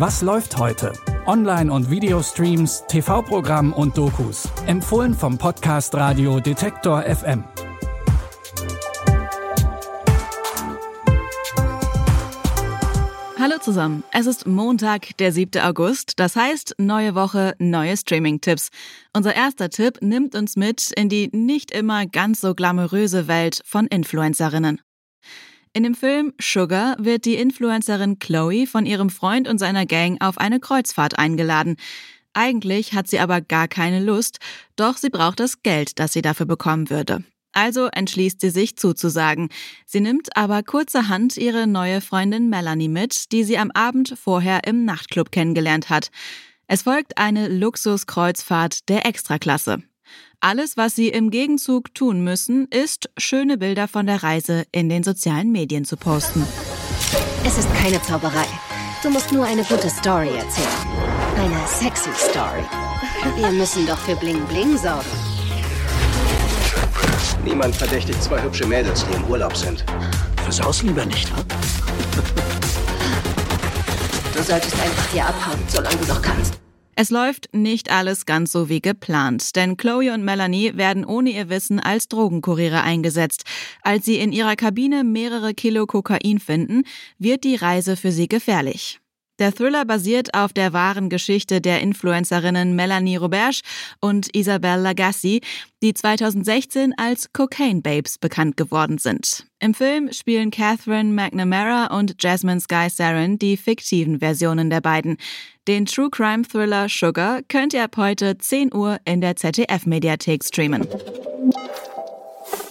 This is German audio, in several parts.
Was läuft heute? Online- und Videostreams, TV-Programm und Dokus. Empfohlen vom Podcast Radio Detektor FM. Hallo zusammen. Es ist Montag, der 7. August. Das heißt, neue Woche, neue Streaming-Tipps. Unser erster Tipp nimmt uns mit in die nicht immer ganz so glamouröse Welt von Influencerinnen. In dem Film Sugar wird die Influencerin Chloe von ihrem Freund und seiner Gang auf eine Kreuzfahrt eingeladen. Eigentlich hat sie aber gar keine Lust, doch sie braucht das Geld, das sie dafür bekommen würde. Also entschließt sie sich zuzusagen. Sie nimmt aber kurzerhand ihre neue Freundin Melanie mit, die sie am Abend vorher im Nachtclub kennengelernt hat. Es folgt eine Luxuskreuzfahrt der Extraklasse. Alles, was sie im Gegenzug tun müssen, ist, schöne Bilder von der Reise in den sozialen Medien zu posten. Es ist keine Zauberei. Du musst nur eine gute Story erzählen. Eine sexy Story. Wir müssen doch für Bling Bling sorgen. Niemand verdächtigt zwei hübsche Mädels, die im Urlaub sind. Versaus lieber nicht, wa? Du solltest einfach hier abhauen, solange du noch kannst. Es läuft nicht alles ganz so wie geplant, denn Chloe und Melanie werden ohne ihr Wissen als Drogenkuriere eingesetzt. Als sie in ihrer Kabine mehrere Kilo Kokain finden, wird die Reise für sie gefährlich. Der Thriller basiert auf der wahren Geschichte der Influencerinnen Melanie Roberge und Isabelle Lagasse, die 2016 als Cocaine Babes bekannt geworden sind. Im Film spielen Catherine McNamara und Jasmine Sky Sarin die fiktiven Versionen der beiden. Den True Crime Thriller Sugar könnt ihr ab heute 10 Uhr in der ZDF-Mediathek streamen.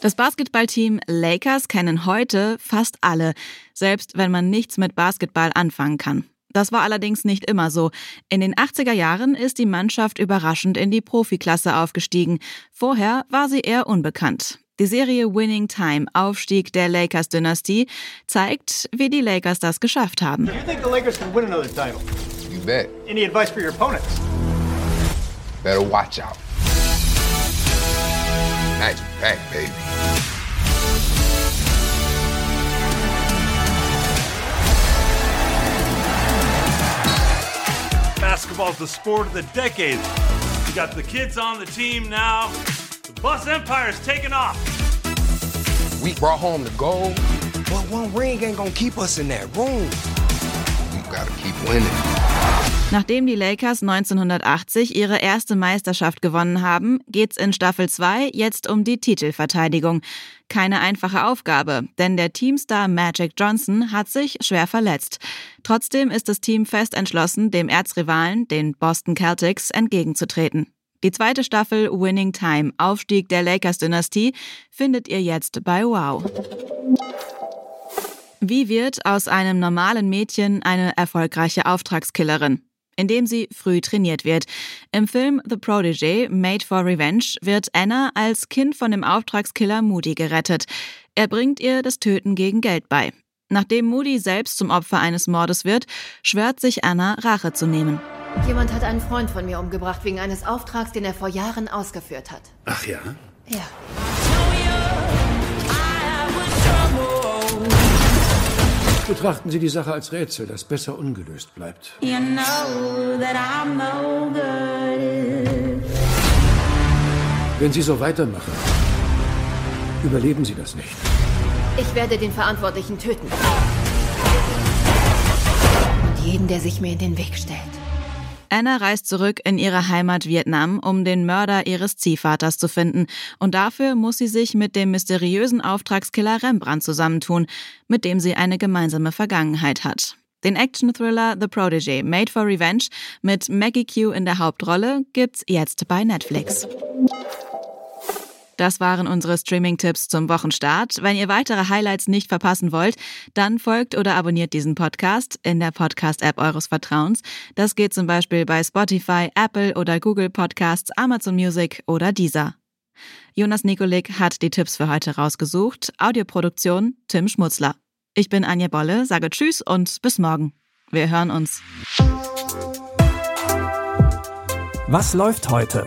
Das Basketballteam Lakers kennen heute fast alle, selbst wenn man nichts mit Basketball anfangen kann. Das war allerdings nicht immer so. In den 80er Jahren ist die Mannschaft überraschend in die Profiklasse aufgestiegen. Vorher war sie eher unbekannt. Die Serie Winning Time, Aufstieg der Lakers-Dynastie, zeigt, wie die Lakers das geschafft haben. Do you think the Lakers can win another title? You bet. Any advice for your opponents? Better watch out. Magic pack, baby. Basketball's the sport of the decade. You got the kids on the team now. The Bus Empire's taking off. We brought home the gold, but one ring ain't gonna keep us in that room. We gotta keep winning. Nachdem die Lakers 1980 ihre erste Meisterschaft gewonnen haben, geht's in Staffel 2 jetzt um die Titelverteidigung. Keine einfache Aufgabe, denn der Teamstar Magic Johnson hat sich schwer verletzt. Trotzdem ist das Team fest entschlossen, dem Erzrivalen, den Boston Celtics, entgegenzutreten. Die zweite Staffel Winning Time, Aufstieg der Lakers-Dynastie, findet ihr jetzt bei Wow. Wie wird aus einem normalen Mädchen eine erfolgreiche Auftragskillerin? Indem sie früh trainiert wird. Im Film The Protege, Made for Revenge, wird Anna als Kind von dem Auftragskiller Moody gerettet. Er bringt ihr das Töten gegen Geld bei. Nachdem Moody selbst zum Opfer eines Mordes wird, schwört sich Anna, Rache zu nehmen. Jemand hat einen Freund von mir umgebracht wegen eines Auftrags, den er vor Jahren ausgeführt hat. Ach ja? Ja. Betrachten Sie die Sache als Rätsel, das besser ungelöst bleibt. You know that I'm no good. Wenn Sie so weitermachen, überleben Sie das nicht. Ich werde den Verantwortlichen töten. Und jeden, der sich mir in den Weg stellt. Anna reist zurück in ihre Heimat Vietnam, um den Mörder ihres Ziehvaters zu finden. Und dafür muss sie sich mit dem mysteriösen Auftragskiller Rembrandt zusammentun, mit dem sie eine gemeinsame Vergangenheit hat. Den Action-Thriller The Protege Made for Revenge mit Maggie Q in der Hauptrolle gibt's jetzt bei Netflix. Das waren unsere Streaming-Tipps zum Wochenstart. Wenn ihr weitere Highlights nicht verpassen wollt, dann folgt oder abonniert diesen Podcast in der Podcast-App eures Vertrauens. Das geht zum Beispiel bei Spotify, Apple oder Google Podcasts, Amazon Music oder Deezer. Jonas Nikolik hat die Tipps für heute rausgesucht. Audioproduktion Tim Schmutzler. Ich bin Anja Bolle, sage Tschüss und bis morgen. Wir hören uns. Was läuft heute?